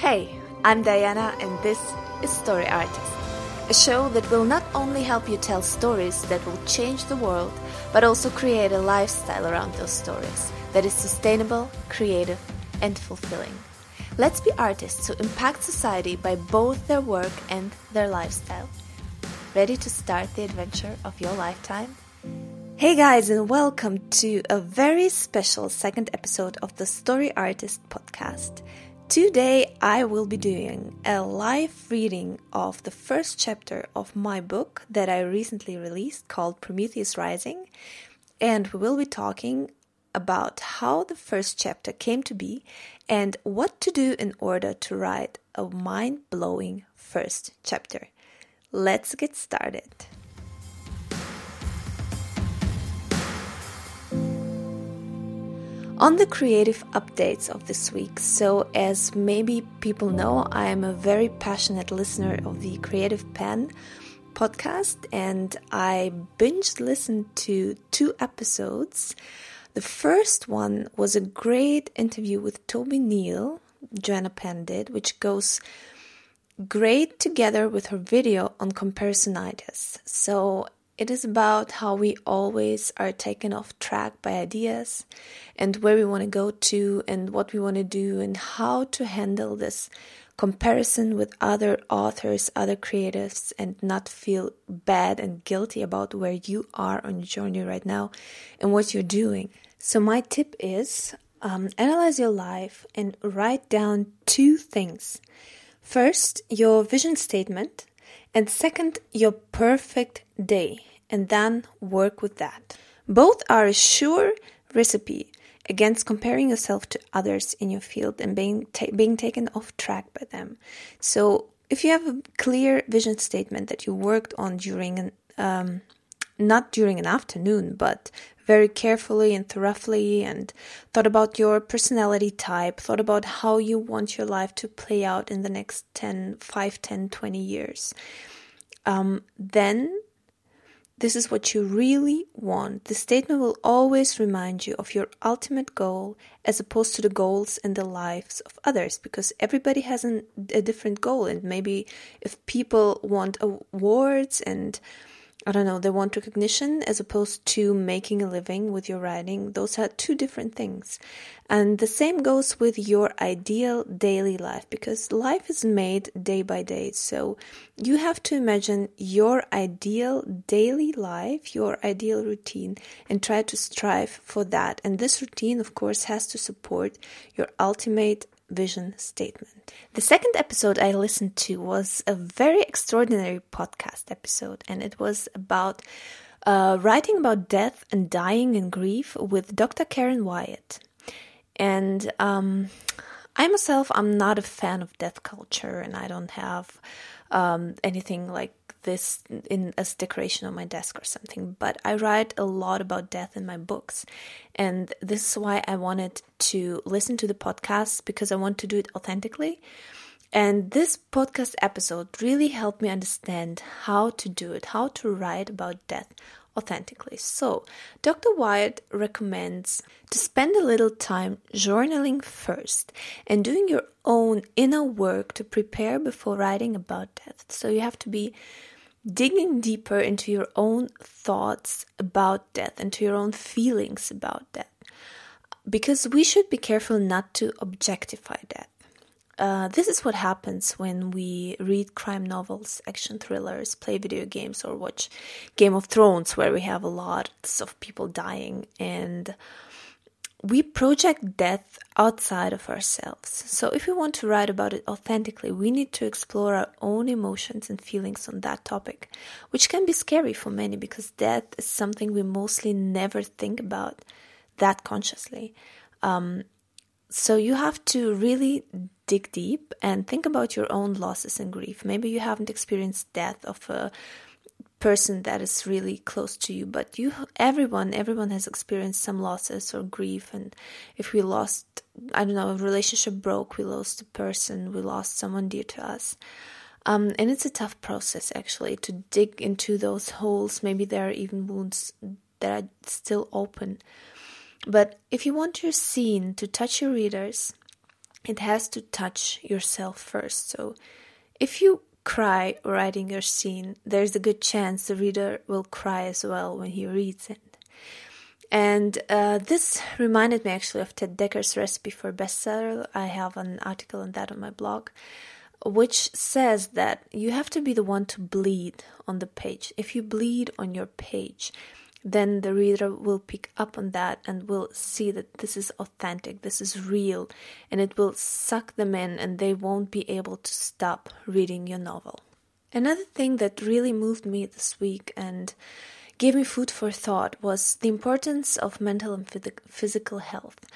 Hey, I'm Diana, and this is Story Artist, a show that will not only help you tell stories that will change the world, but also create a lifestyle around those stories that is sustainable, creative, and fulfilling. Let's be artists who impact society by both their work and their lifestyle. Ready to start the adventure of your lifetime? Hey guys, and welcome to a very special second episode of the Story Artist podcast. Today, I will be doing a live reading of the first chapter of my book that I recently released called Prometheus Rising, and we will be talking about how the first chapter came to be and what to do in order to write a mind blowing first chapter. Let's get started. On the creative updates of this week, so as maybe people know, I am a very passionate listener of the Creative Penn podcast, and I binge listened to two episodes. The first one was a great interview with Toby Neal, Joanna Penn did, which goes great together with her video on comparisonitis. So it is about how we always are taken off track by ideas and where we want to go to and what we want to do and how to handle this comparison with other authors, other creatives, and not feel bad and guilty about where you are on your journey right now and what you're doing. So, my tip is um, analyze your life and write down two things. First, your vision statement, and second, your perfect day and then work with that. Both are a sure recipe against comparing yourself to others in your field and being ta- being taken off track by them. So, if you have a clear vision statement that you worked on during an um, not during an afternoon, but very carefully and thoroughly, and thought about your personality type, thought about how you want your life to play out in the next 10, 5, 10, 20 years, um, then this is what you really want. The statement will always remind you of your ultimate goal as opposed to the goals and the lives of others because everybody has an, a different goal. And maybe if people want awards and I don't know, they want recognition as opposed to making a living with your writing. Those are two different things. And the same goes with your ideal daily life because life is made day by day. So you have to imagine your ideal daily life, your ideal routine, and try to strive for that. And this routine, of course, has to support your ultimate vision statement. The second episode I listened to was a very extraordinary podcast episode, and it was about uh, writing about death and dying and grief with Dr. Karen Wyatt. And um, I myself, I'm not a fan of death culture, and I don't have um, anything like this in as decoration on my desk or something. But I write a lot about death in my books, and this is why I wanted to listen to the podcast because I want to do it authentically. And this podcast episode really helped me understand how to do it, how to write about death authentically. So, Dr. Wyatt recommends to spend a little time journaling first and doing your own inner work to prepare before writing about death. So, you have to be digging deeper into your own thoughts about death, into your own feelings about death. Because we should be careful not to objectify death. Uh, this is what happens when we read crime novels, action thrillers, play video games, or watch Game of Thrones, where we have lots of people dying and we project death outside of ourselves. So, if we want to write about it authentically, we need to explore our own emotions and feelings on that topic, which can be scary for many because death is something we mostly never think about that consciously. Um, so, you have to really dig deep and think about your own losses and grief. Maybe you haven't experienced death of a person that is really close to you but you everyone everyone has experienced some losses or grief. And if we lost i don't know a relationship broke we lost a person we lost someone dear to us. Um, and it's a tough process actually to dig into those holes. Maybe there are even wounds that are still open but if you want your scene to touch your readers it has to touch yourself first. So if you cry writing your scene, there's a good chance the reader will cry as well when he reads it. And uh, this reminded me actually of Ted Dekker's recipe for bestseller. I have an article on that on my blog, which says that you have to be the one to bleed on the page. If you bleed on your page, then the reader will pick up on that and will see that this is authentic, this is real, and it will suck them in and they won't be able to stop reading your novel. Another thing that really moved me this week and gave me food for thought was the importance of mental and physical health.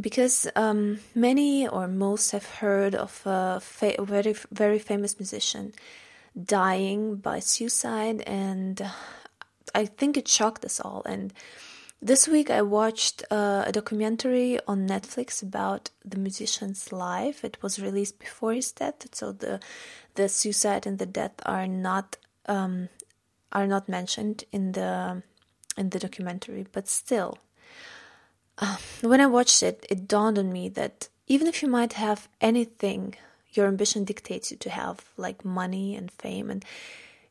Because um, many or most have heard of a fa- very, very famous musician dying by suicide, and I think it shocked us all. And this week I watched uh, a documentary on Netflix about the musician's life. It was released before his death, so the the suicide and the death are not um, are not mentioned in the in the documentary, but still, uh, when I watched it, it dawned on me that even if you might have anything your ambition dictates you to have, like money and fame, and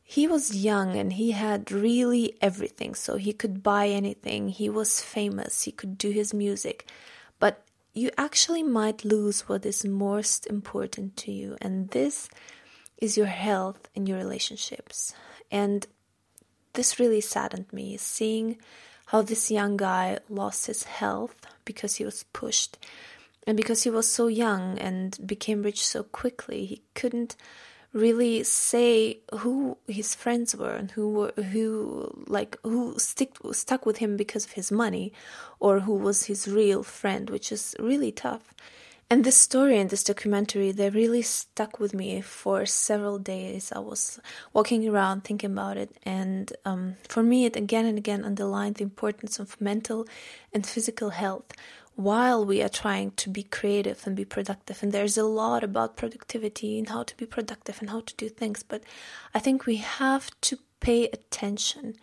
he was young and he had really everything, so he could buy anything. He was famous, he could do his music, but you actually might lose what is most important to you, and this is your health and your relationships. And this really saddened me, seeing how this young guy lost his health because he was pushed and because he was so young and became rich so quickly. He couldn't really say who his friends were and who were who like who stick stuck with him because of his money or who was his real friend which is really tough and this story and this documentary, they really stuck with me for several days. I was walking around thinking about it, and um, for me, it again and again underlined the importance of mental and physical health while we are trying to be creative and be productive. And there's a lot about productivity and how to be productive and how to do things, but I think we have to pay attention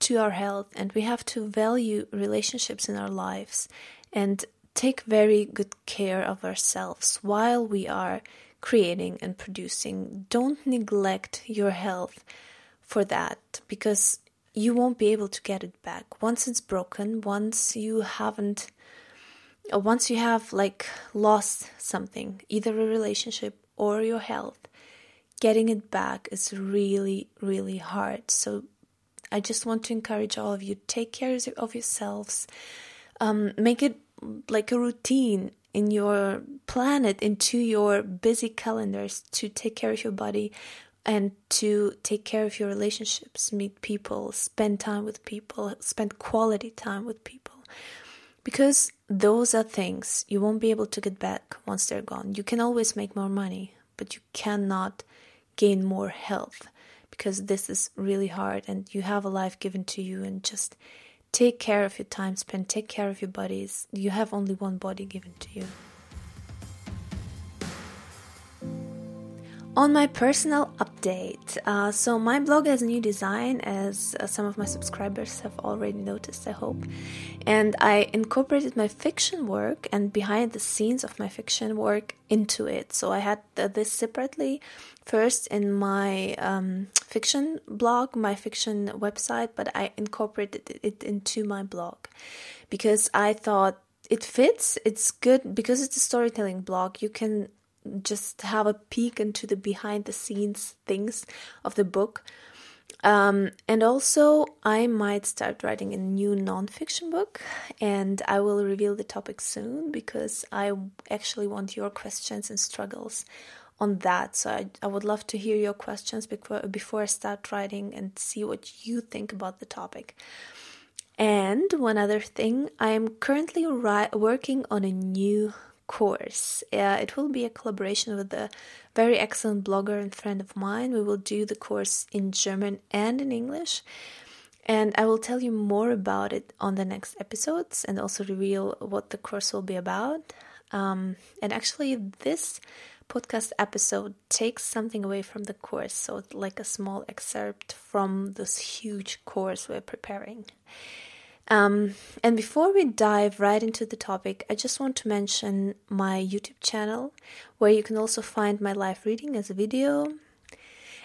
to our health and we have to value relationships in our lives and take very good care of ourselves while we are creating and producing. Don't neglect your health for that because you won't be able to get it back. Once it's broken, once you haven't once you have like lost something, either a relationship or your health, getting it back is really really hard. So I just want to encourage all of you take care of yourselves. Um, make it like a routine in your planet into your busy calendars to take care of your body and to take care of your relationships meet people spend time with people spend quality time with people because those are things you won't be able to get back once they're gone you can always make more money but you cannot gain more health because this is really hard and you have a life given to you and just Take care of your time spent, take care of your bodies. You have only one body given to you. On my personal update, uh, so my blog has a new design, as uh, some of my subscribers have already noticed, I hope. And I incorporated my fiction work and behind the scenes of my fiction work into it. So I had this separately first in my um, fiction blog, my fiction website, but I incorporated it into my blog because I thought it fits. It's good because it's a storytelling blog. You can just have a peek into the behind the scenes things of the book. Um, and also, I might start writing a new nonfiction book, and I will reveal the topic soon because I actually want your questions and struggles on that. So I, I would love to hear your questions before before I start writing and see what you think about the topic. And one other thing, I am currently ri- working on a new course. Uh, it will be a collaboration with a very excellent blogger and friend of mine. We will do the course in German and in English. And I will tell you more about it on the next episodes and also reveal what the course will be about. Um, and actually, this podcast episode takes something away from the course, so like a small excerpt from this huge course we're preparing. Um, and before we dive right into the topic, I just want to mention my YouTube channel, where you can also find my live reading as a video.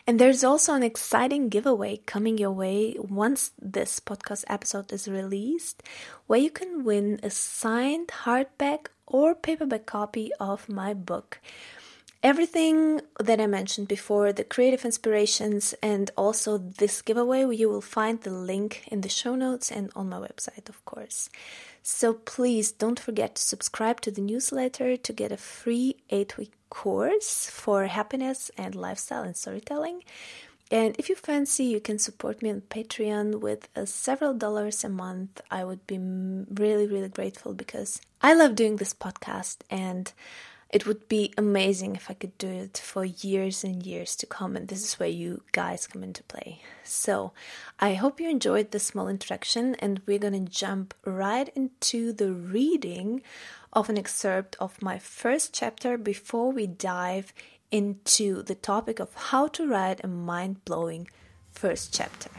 And there's also an exciting giveaway coming your way once this podcast episode is released, where you can win a signed hardback or paperback copy of my book. Everything that I mentioned before, the creative inspirations, and also this giveaway, you will find the link in the show notes and on my website, of course. So please don't forget to subscribe to the newsletter to get a free eight week course for happiness and lifestyle and storytelling. And if you fancy, you can support me on Patreon with uh, several dollars a month. I would be really, really grateful because I love doing this podcast and it would be amazing if I could do it for years and years to come, and this is where you guys come into play. So, I hope you enjoyed this small introduction, and we're gonna jump right into the reading of an excerpt of my first chapter before we dive into the topic of how to write a mind blowing first chapter.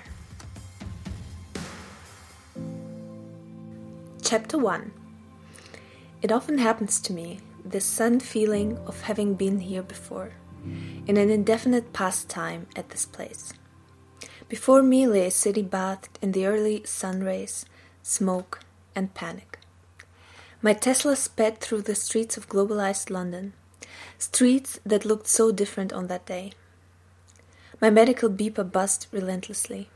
Chapter 1 It often happens to me the sudden feeling of having been here before, in an indefinite past time at this place. Before me lay a city bathed in the early sun rays, smoke, and panic. My Tesla sped through the streets of globalized London, streets that looked so different on that day. My medical beeper buzzed relentlessly.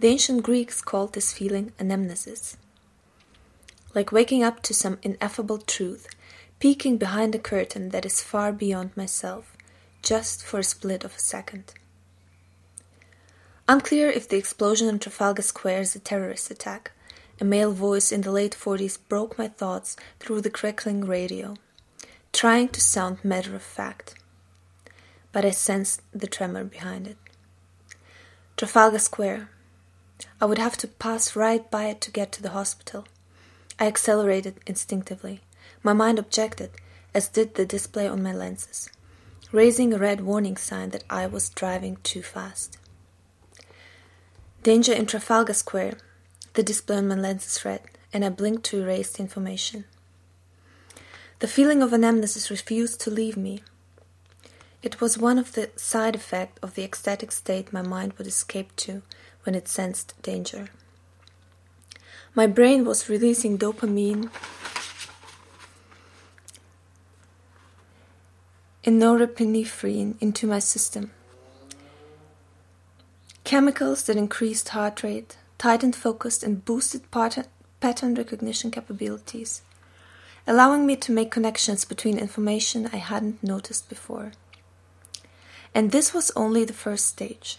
The ancient Greeks called this feeling anamnesis. Like waking up to some ineffable truth peeking behind a curtain that is far beyond myself, just for a split of a second. Unclear if the explosion in Trafalgar Square is a terrorist attack. A male voice in the late 40s broke my thoughts through the crackling radio, trying to sound matter of fact. But I sensed the tremor behind it. Trafalgar Square. I would have to pass right by it to get to the hospital. I accelerated instinctively. My mind objected, as did the display on my lenses, raising a red warning sign that I was driving too fast. Danger in Trafalgar Square, the display on my lenses read, and I blinked to erase the information. The feeling of anamnesis refused to leave me. It was one of the side effects of the ecstatic state my mind would escape to when it sensed danger. My brain was releasing dopamine and norepinephrine into my system. Chemicals that increased heart rate, tightened focus, and boosted pattern recognition capabilities, allowing me to make connections between information I hadn't noticed before. And this was only the first stage.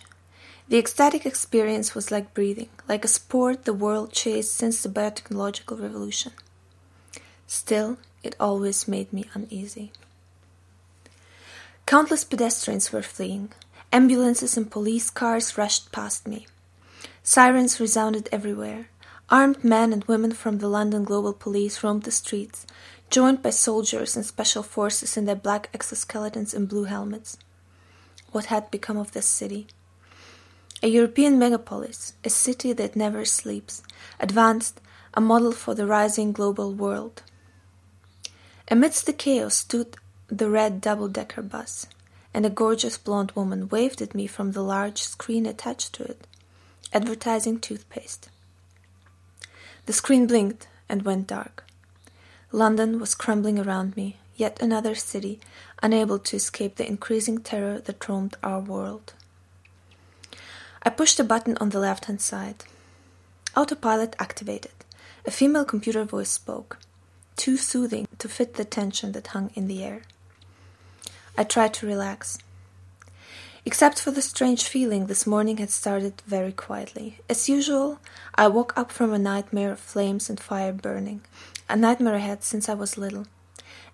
The ecstatic experience was like breathing, like a sport the world chased since the biotechnological revolution. Still, it always made me uneasy. Countless pedestrians were fleeing. Ambulances and police cars rushed past me. Sirens resounded everywhere. Armed men and women from the London Global Police roamed the streets, joined by soldiers and special forces in their black exoskeletons and blue helmets. What had become of this city? A European megapolis, a city that never sleeps, advanced, a model for the rising global world. Amidst the chaos stood the red double-decker bus, and a gorgeous blonde woman waved at me from the large screen attached to it, advertising toothpaste. The screen blinked and went dark. London was crumbling around me, yet another city, unable to escape the increasing terror that roamed our world. I pushed a button on the left hand side. Autopilot activated. A female computer voice spoke, too soothing to fit the tension that hung in the air. I tried to relax. Except for the strange feeling, this morning had started very quietly. As usual, I woke up from a nightmare of flames and fire burning, a nightmare I had since I was little,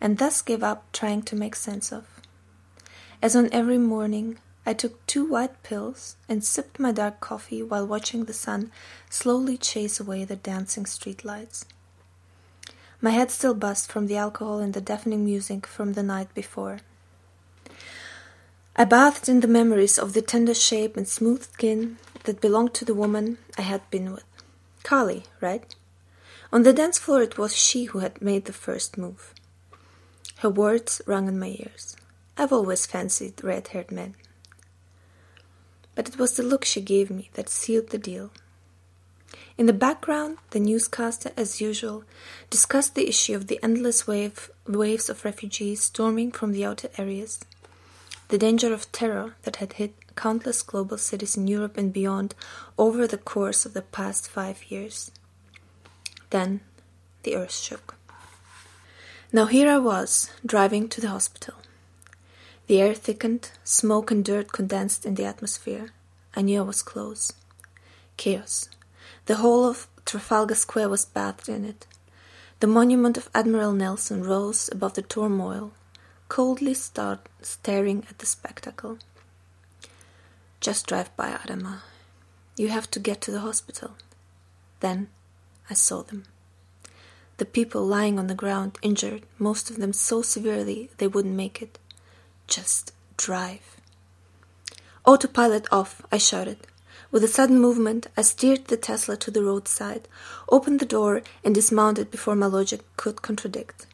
and thus gave up trying to make sense of. As on every morning, I took two white pills and sipped my dark coffee while watching the sun slowly chase away the dancing street lights. My head still buzzed from the alcohol and the deafening music from the night before. I bathed in the memories of the tender shape and smooth skin that belonged to the woman I had been with. Carly, right? On the dance floor, it was she who had made the first move. Her words rang in my ears. I've always fancied red haired men. But it was the look she gave me that sealed the deal. In the background, the newscaster, as usual, discussed the issue of the endless wave, waves of refugees storming from the outer areas, the danger of terror that had hit countless global cities in Europe and beyond over the course of the past five years. Then the earth shook. Now here I was, driving to the hospital. The air thickened, smoke and dirt condensed in the atmosphere. I knew I was close. Chaos. The whole of Trafalgar Square was bathed in it. The monument of Admiral Nelson rose above the turmoil, coldly start, staring at the spectacle. Just drive by, Adama. You have to get to the hospital. Then I saw them. The people lying on the ground, injured, most of them so severely they wouldn't make it. Just drive. Autopilot off, I shouted. With a sudden movement, I steered the Tesla to the roadside, opened the door, and dismounted before my logic could contradict.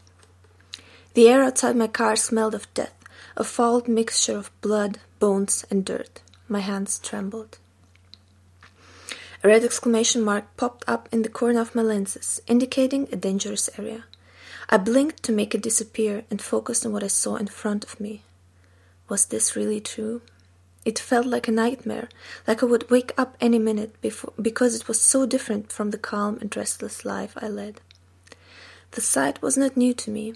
The air outside my car smelled of death, a foul mixture of blood, bones, and dirt. My hands trembled. A red exclamation mark popped up in the corner of my lenses, indicating a dangerous area. I blinked to make it disappear and focused on what I saw in front of me. Was this really true? It felt like a nightmare, like I would wake up any minute before, because it was so different from the calm and restless life I led. The sight was not new to me.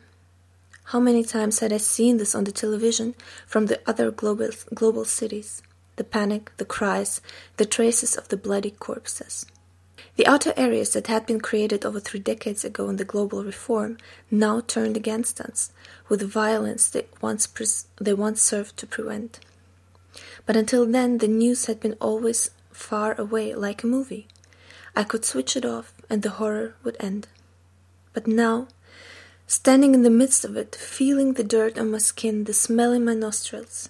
How many times had I seen this on the television from the other global, global cities? the panic, the cries, the traces of the bloody corpses. The outer areas that had been created over three decades ago in the global reform now turned against us with the violence they once, pres- they once served to prevent. But until then, the news had been always far away, like a movie. I could switch it off and the horror would end. But now, standing in the midst of it, feeling the dirt on my skin, the smell in my nostrils,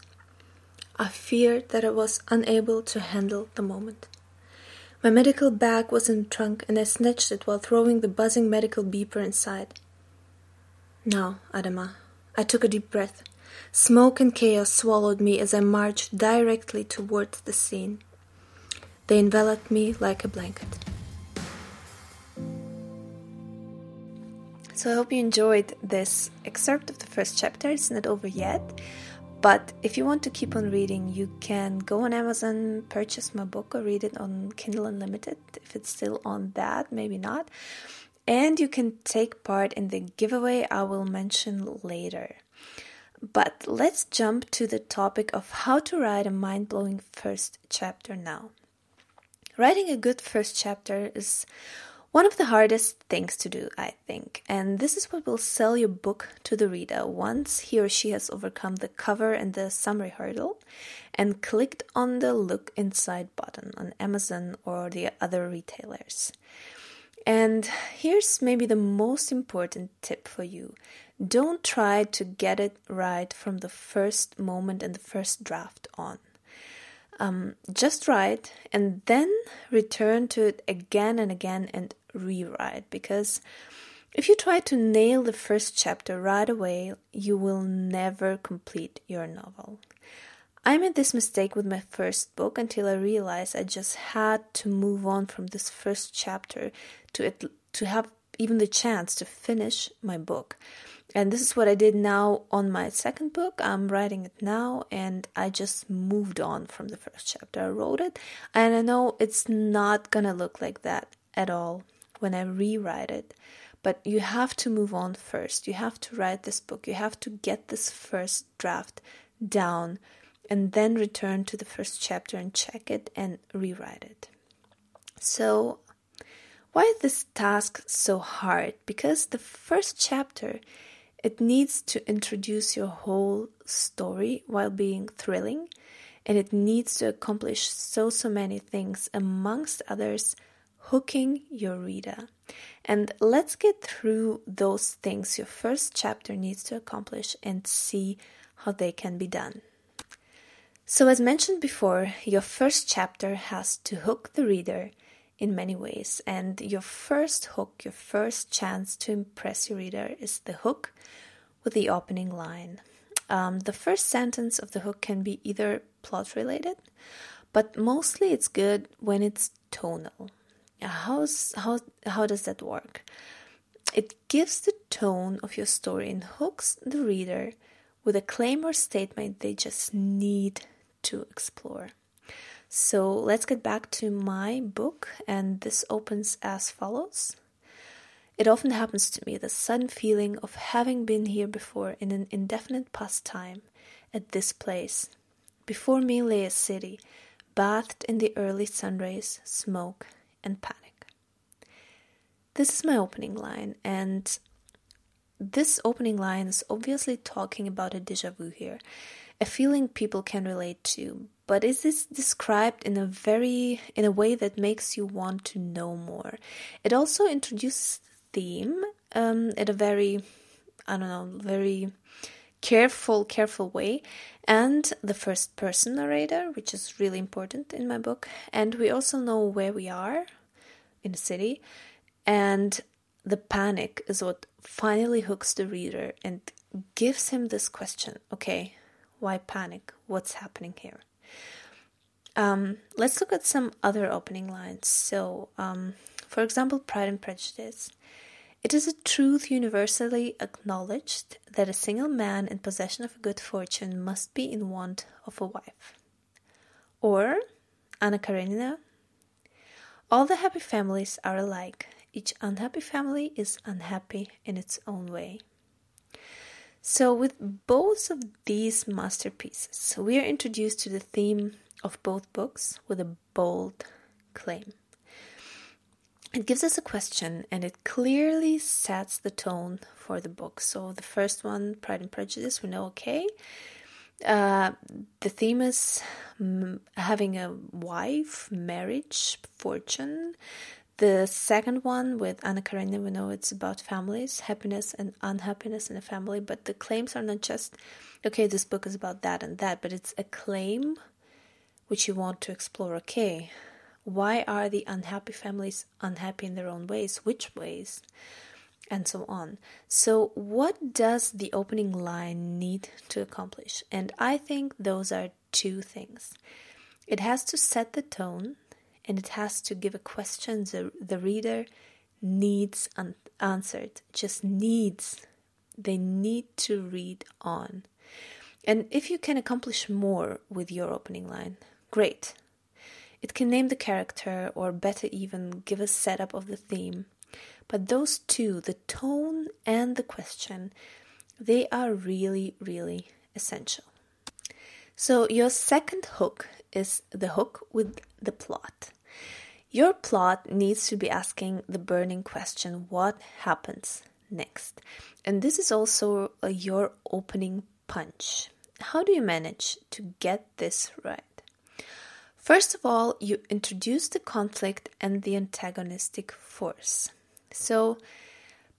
I feared that I was unable to handle the moment. My medical bag was in the trunk, and I snatched it while throwing the buzzing medical beeper inside. Now, Adama, I took a deep breath. Smoke and chaos swallowed me as I marched directly towards the scene. They enveloped me like a blanket. So I hope you enjoyed this excerpt of the first chapter. It's not over yet. But if you want to keep on reading, you can go on Amazon, purchase my book, or read it on Kindle Unlimited if it's still on that, maybe not. And you can take part in the giveaway I will mention later. But let's jump to the topic of how to write a mind blowing first chapter now. Writing a good first chapter is one of the hardest things to do, I think, and this is what will sell your book to the reader once he or she has overcome the cover and the summary hurdle and clicked on the look inside button on Amazon or the other retailers. And here's maybe the most important tip for you don't try to get it right from the first moment and the first draft on. Um, just write and then return to it again and again and rewrite because if you try to nail the first chapter right away, you will never complete your novel. I made this mistake with my first book until I realized I just had to move on from this first chapter to it, to have even the chance to finish my book. And this is what I did now on my second book. I'm writing it now, and I just moved on from the first chapter. I wrote it, and I know it's not gonna look like that at all when I rewrite it. But you have to move on first. You have to write this book. You have to get this first draft down and then return to the first chapter and check it and rewrite it. So, why is this task so hard? Because the first chapter it needs to introduce your whole story while being thrilling and it needs to accomplish so so many things amongst others hooking your reader. And let's get through those things your first chapter needs to accomplish and see how they can be done. So, as mentioned before, your first chapter has to hook the reader in many ways. And your first hook, your first chance to impress your reader is the hook with the opening line. Um, the first sentence of the hook can be either plot related, but mostly it's good when it's tonal. How's, how, how does that work? It gives the tone of your story and hooks the reader with a claim or statement they just need to explore. So let's get back to my book, and this opens as follows. It often happens to me the sudden feeling of having been here before in an indefinite past time at this place. Before me lay a city, bathed in the early sunrays, smoke, and panic. This is my opening line, and this opening line is obviously talking about a deja vu here, a feeling people can relate to, but is this described in a very in a way that makes you want to know more. It also introduces the theme um, in a very i don't know very careful careful way. And the first person narrator which is really important in my book. And we also know where we are in the city. And the panic is what finally hooks the reader and gives him this question. Okay why panic? What's happening here um, let's look at some other opening lines. So, um, for example, Pride and Prejudice. It is a truth universally acknowledged that a single man in possession of a good fortune must be in want of a wife. Or Anna Karenina. All the happy families are alike. Each unhappy family is unhappy in its own way. So, with both of these masterpieces, we are introduced to the theme of both books with a bold claim. It gives us a question and it clearly sets the tone for the book. So, the first one, Pride and Prejudice, we know okay. Uh, the theme is mm, having a wife, marriage, fortune. The second one with Anna Karenina, we know it's about families, happiness and unhappiness in a family, but the claims are not just, okay, this book is about that and that, but it's a claim which you want to explore. Okay, why are the unhappy families unhappy in their own ways? Which ways? And so on. So, what does the opening line need to accomplish? And I think those are two things it has to set the tone, and it has to give a question the, the reader needs un- answered, just needs. They need to read on. And if you can accomplish more with your opening line, Great. It can name the character, or better, even give a setup of the theme. But those two, the tone and the question, they are really, really essential. So, your second hook is the hook with the plot. Your plot needs to be asking the burning question what happens next? And this is also a, your opening punch. How do you manage to get this right? First of all, you introduce the conflict and the antagonistic force. So,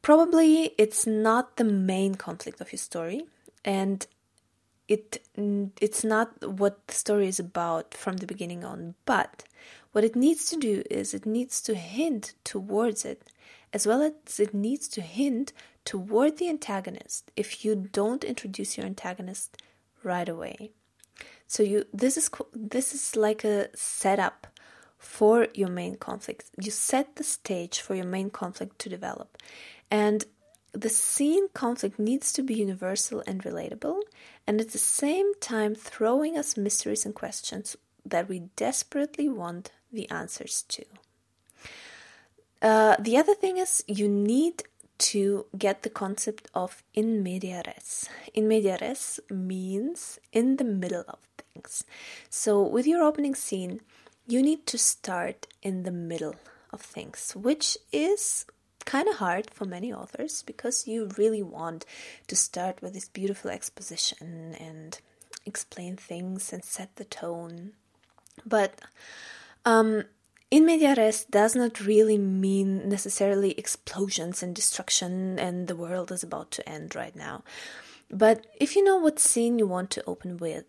probably it's not the main conflict of your story, and it it's not what the story is about from the beginning on, but what it needs to do is it needs to hint towards it, as well as it needs to hint toward the antagonist if you don't introduce your antagonist right away. So you this is this is like a setup for your main conflict. You set the stage for your main conflict to develop. And the scene conflict needs to be universal and relatable, and at the same time throwing us mysteries and questions that we desperately want the answers to. Uh, the other thing is you need to get the concept of in media res. In media res means in the middle of things. So, with your opening scene, you need to start in the middle of things, which is kind of hard for many authors because you really want to start with this beautiful exposition and explain things and set the tone. But um, in media res does not really mean necessarily explosions and destruction and the world is about to end right now. But if you know what scene you want to open with,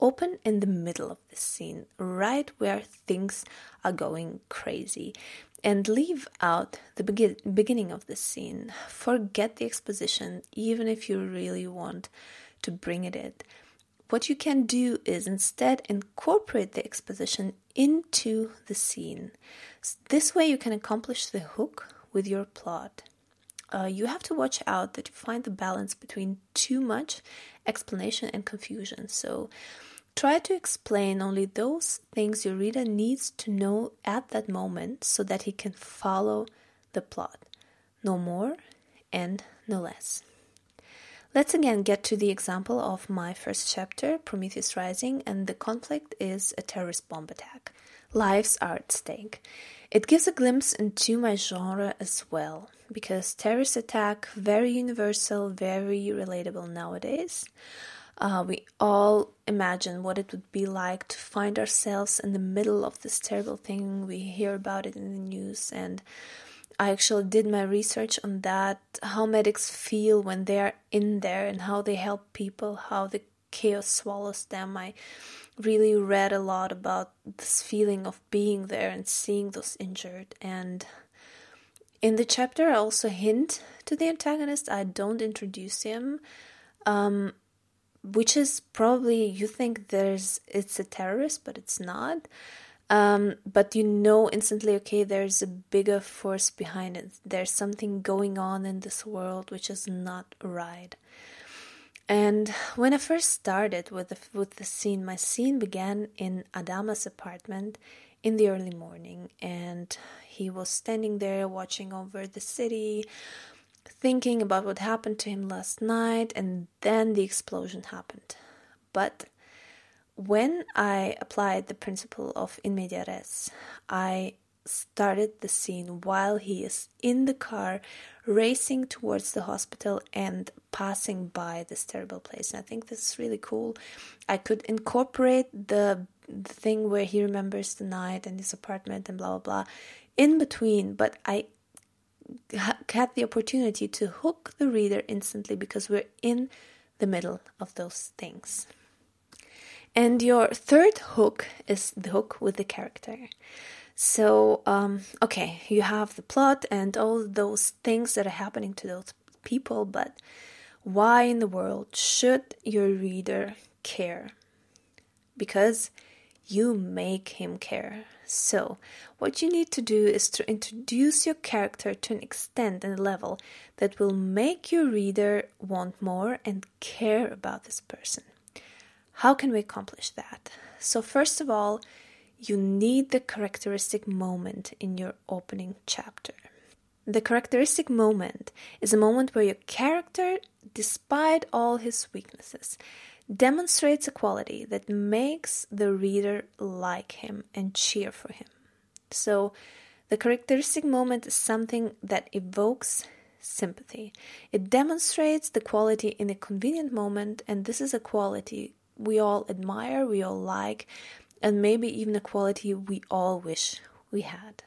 Open in the middle of the scene, right where things are going crazy, and leave out the begin- beginning of the scene. Forget the exposition, even if you really want to bring it in. What you can do is instead incorporate the exposition into the scene. This way, you can accomplish the hook with your plot. Uh, you have to watch out that you find the balance between too much explanation and confusion. So, try to explain only those things your reader needs to know at that moment so that he can follow the plot. No more and no less. Let's again get to the example of my first chapter, Prometheus Rising, and the conflict is a terrorist bomb attack. Lives are at stake. It gives a glimpse into my genre as well, because terrorist attack, very universal, very relatable nowadays. Uh, we all imagine what it would be like to find ourselves in the middle of this terrible thing. We hear about it in the news, and I actually did my research on that how medics feel when they're in there and how they help people, how the chaos swallows them. I really read a lot about this feeling of being there and seeing those injured. And in the chapter, I also hint to the antagonist. I don't introduce him, um, which is probably you think there's it's a terrorist, but it's not. Um, but you know instantly, okay, there's a bigger force behind it. There's something going on in this world which is not right. And when I first started with the, with the scene, my scene began in Adama's apartment in the early morning, and he was standing there watching over the city, thinking about what happened to him last night, and then the explosion happened. But when I applied the principle of in media res, I started the scene while he is in the car racing towards the hospital and passing by this terrible place. And I think this is really cool. I could incorporate the, the thing where he remembers the night and his apartment and blah blah blah in between, but I had the opportunity to hook the reader instantly because we're in the middle of those things. And your third hook is the hook with the character. So, um, okay, you have the plot and all those things that are happening to those people, but why in the world should your reader care? Because you make him care. So, what you need to do is to introduce your character to an extent and level that will make your reader want more and care about this person. How can we accomplish that? So, first of all, you need the characteristic moment in your opening chapter. The characteristic moment is a moment where your character, despite all his weaknesses, demonstrates a quality that makes the reader like him and cheer for him. So, the characteristic moment is something that evokes sympathy. It demonstrates the quality in a convenient moment, and this is a quality we all admire, we all like, and maybe even a quality we all wish we had.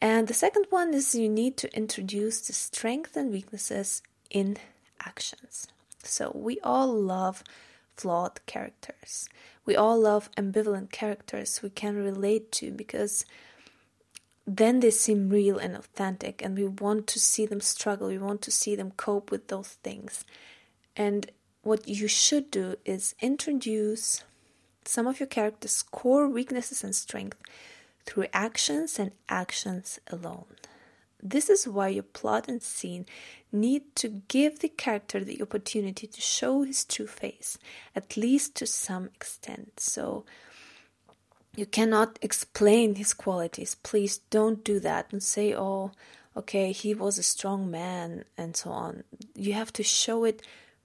And the second one is you need to introduce the strengths and weaknesses in actions. So we all love flawed characters. We all love ambivalent characters we can relate to because then they seem real and authentic and we want to see them struggle. We want to see them cope with those things. And what you should do is introduce some of your character's core weaknesses and strengths through actions and actions alone. This is why your plot and scene need to give the character the opportunity to show his true face, at least to some extent. So, you cannot explain his qualities. Please don't do that and say, oh, okay, he was a strong man, and so on. You have to show it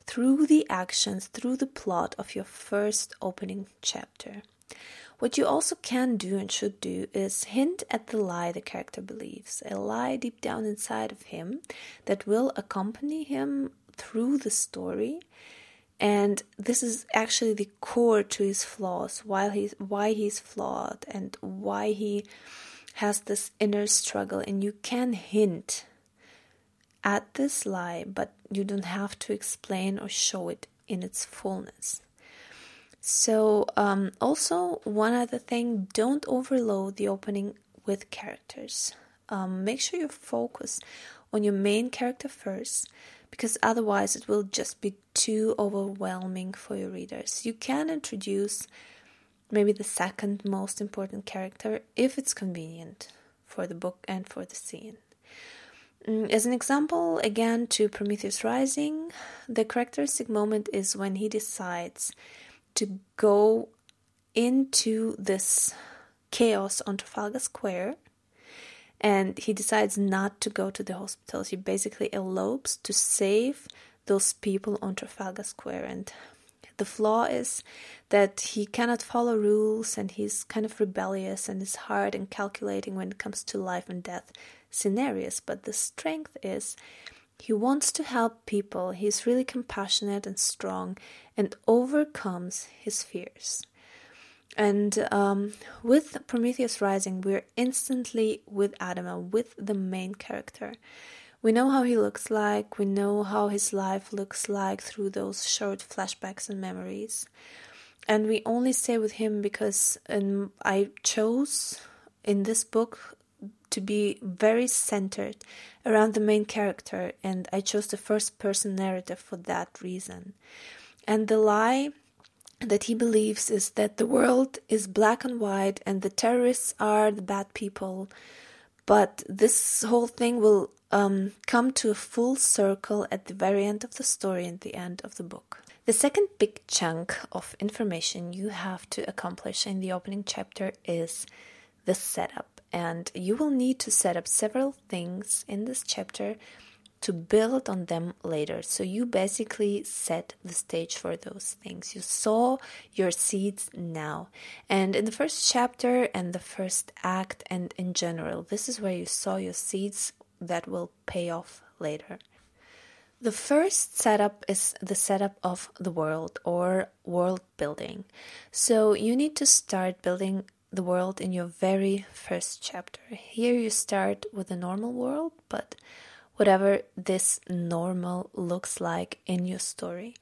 through the actions, through the plot of your first opening chapter. What you also can do and should do is hint at the lie the character believes, a lie deep down inside of him that will accompany him through the story. And this is actually the core to his flaws, why he's why he's flawed and why he has this inner struggle. And you can hint at this lie, but you don't have to explain or show it in its fullness. So, um, also, one other thing don't overload the opening with characters. Um, make sure you focus on your main character first because otherwise it will just be too overwhelming for your readers. You can introduce maybe the second most important character if it's convenient for the book and for the scene. Mm, as an example, again to Prometheus Rising, the characteristic moment is when he decides to go into this chaos on Trafalgar Square and he decides not to go to the hospital. He basically elopes to save those people on Trafalgar Square. And the flaw is that he cannot follow rules and he's kind of rebellious and is hard and calculating when it comes to life and death scenarios. But the strength is he wants to help people. He's really compassionate and strong and overcomes his fears. And um, with Prometheus Rising, we're instantly with Adama, with the main character. We know how he looks like, we know how his life looks like through those short flashbacks and memories. And we only stay with him because um, I chose in this book to be very centered around the main character, and I chose the first person narrative for that reason. And the lie that he believes is that the world is black and white and the terrorists are the bad people. But this whole thing will um, come to a full circle at the very end of the story and the end of the book. The second big chunk of information you have to accomplish in the opening chapter is the setup. And you will need to set up several things in this chapter to build on them later. So you basically set the stage for those things. You sow your seeds now. And in the first chapter and the first act, and in general, this is where you sow your seeds that will pay off later. The first setup is the setup of the world or world building. So you need to start building the world in your very first chapter. Here you start with a normal world, but whatever this normal looks like in your story.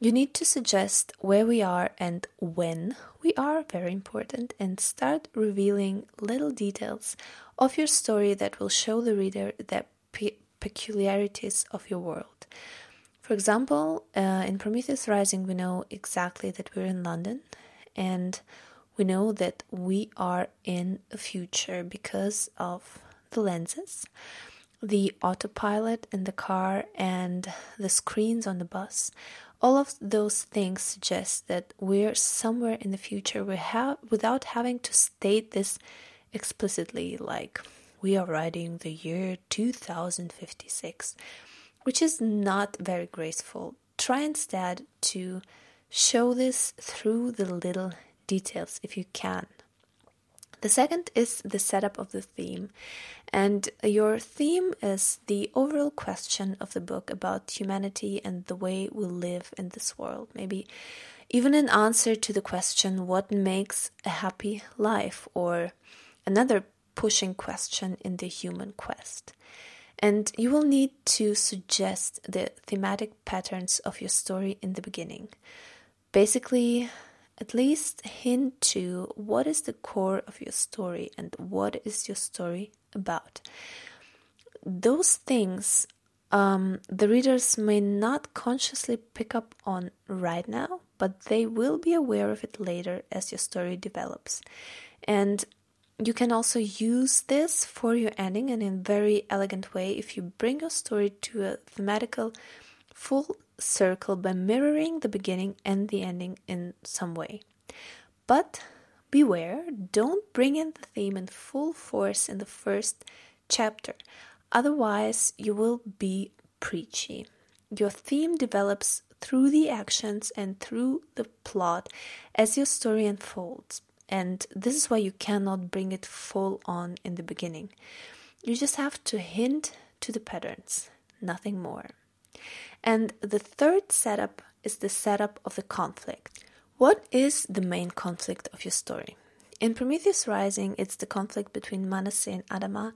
You need to suggest where we are and when we are, very important, and start revealing little details of your story that will show the reader the pe- peculiarities of your world. For example, uh, in Prometheus Rising, we know exactly that we're in London and we know that we are in a future because of the lenses the autopilot in the car and the screens on the bus. All of those things suggest that we're somewhere in the future we have without having to state this explicitly like we are writing the year 2056 which is not very graceful. Try instead to show this through the little details if you can the second is the setup of the theme. And your theme is the overall question of the book about humanity and the way we live in this world. Maybe even an answer to the question, what makes a happy life? Or another pushing question in the human quest. And you will need to suggest the thematic patterns of your story in the beginning. Basically, at least hint to what is the core of your story and what is your story about. Those things um, the readers may not consciously pick up on right now, but they will be aware of it later as your story develops. And you can also use this for your ending and in a very elegant way if you bring your story to a thematical full circle by mirroring the beginning and the ending in some way. But beware, don't bring in the theme in full force in the first chapter, otherwise, you will be preachy. Your theme develops through the actions and through the plot as your story unfolds. And this is why you cannot bring it full on in the beginning. You just have to hint to the patterns, nothing more. And the third setup is the setup of the conflict. What is the main conflict of your story? In Prometheus Rising, it's the conflict between Manasseh and Adama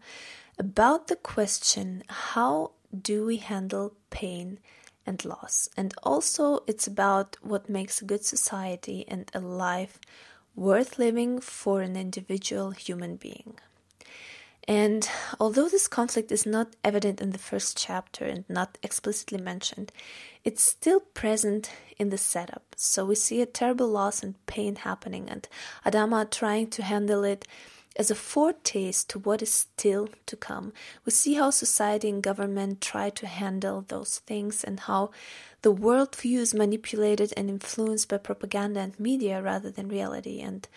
about the question how do we handle pain and loss. And also, it's about what makes a good society and a life worth living for an individual human being. And although this conflict is not evident in the first chapter and not explicitly mentioned, it's still present in the setup. So we see a terrible loss and pain happening, and Adama trying to handle it as a foretaste to what is still to come. We see how society and government try to handle those things and how the worldview is manipulated and influenced by propaganda and media rather than reality. And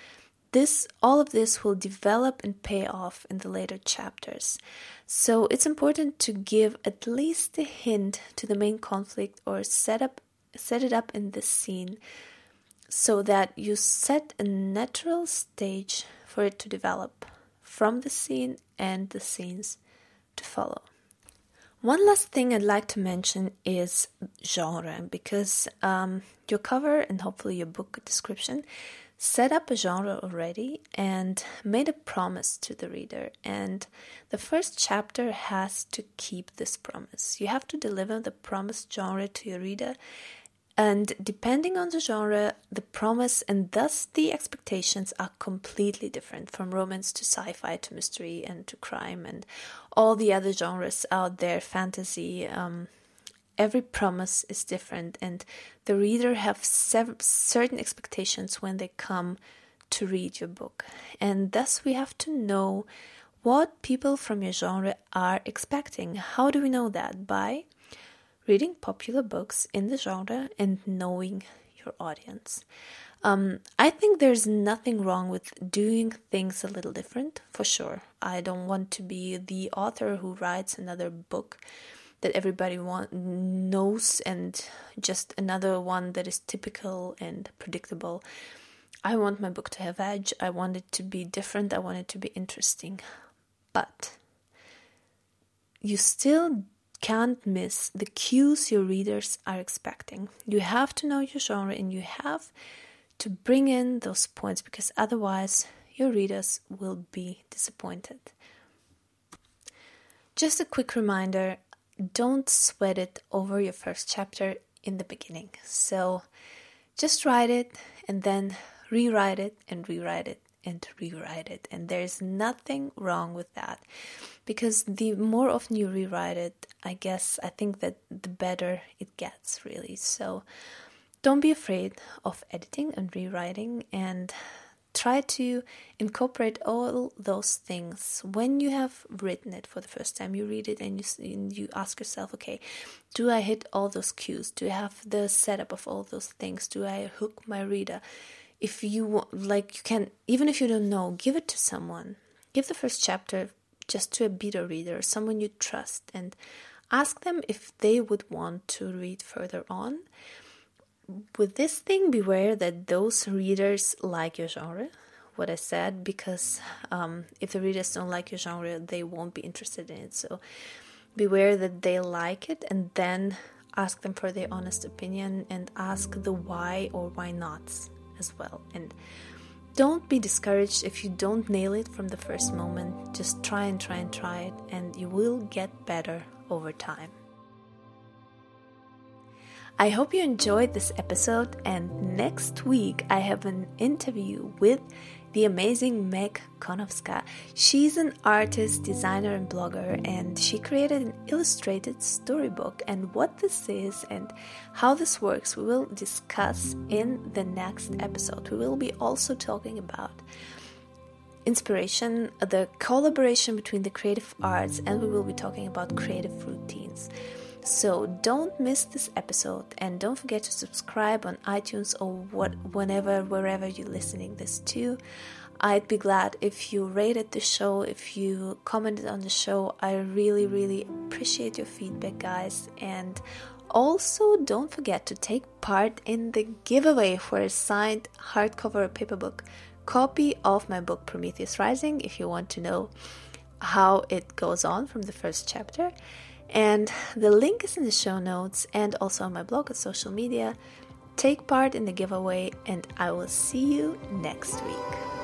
this all of this will develop and pay off in the later chapters. So it's important to give at least a hint to the main conflict or set up set it up in this scene so that you set a natural stage for it to develop from the scene and the scenes to follow. One last thing I'd like to mention is genre because um, your cover and hopefully your book description set up a genre already and made a promise to the reader. And the first chapter has to keep this promise. You have to deliver the promised genre to your reader and depending on the genre, the promise and thus the expectations are completely different from romance to sci fi to mystery and to crime and all the other genres out there, fantasy. Um, every promise is different, and the reader have certain expectations when they come to read your book. And thus, we have to know what people from your genre are expecting. How do we know that? By reading popular books in the genre and knowing your audience. Um, I think there's nothing wrong with doing things a little different, for sure. I don't want to be the author who writes another book that everybody want, knows and just another one that is typical and predictable. I want my book to have edge. I want it to be different. I want it to be interesting. But you still can't miss the cues your readers are expecting. You have to know your genre and you have to bring in those points because otherwise your readers will be disappointed. Just a quick reminder don't sweat it over your first chapter in the beginning. So just write it and then rewrite it and rewrite it and rewrite it. And there's nothing wrong with that because the more often you rewrite it, I guess I think that the better it gets, really. So don't be afraid of editing and rewriting and try to incorporate all those things. When you have written it for the first time you read it and you, and you ask yourself okay do i hit all those cues? Do i have the setup of all those things? Do i hook my reader? If you like you can even if you don't know give it to someone. Give the first chapter just to a beta reader someone you trust and ask them if they would want to read further on with this thing beware that those readers like your genre what i said because um, if the readers don't like your genre they won't be interested in it so beware that they like it and then ask them for their honest opinion and ask the why or why nots as well. And don't be discouraged if you don't nail it from the first moment. Just try and try and try it, and you will get better over time. I hope you enjoyed this episode, and next week I have an interview with the amazing Meg Konowska. She's an artist, designer, and blogger, and she created an illustrated storybook. And what this is and how this works, we will discuss in the next episode. We will be also talking about inspiration, the collaboration between the creative arts, and we will be talking about creative routines. So don't miss this episode and don't forget to subscribe on iTunes or what whenever wherever you're listening this to. I'd be glad if you rated the show, if you commented on the show. I really, really appreciate your feedback, guys. And also, don't forget to take part in the giveaway for a signed hardcover paperback copy of my book Prometheus Rising if you want to know how it goes on from the first chapter. And the link is in the show notes and also on my blog and social media. Take part in the giveaway, and I will see you next week.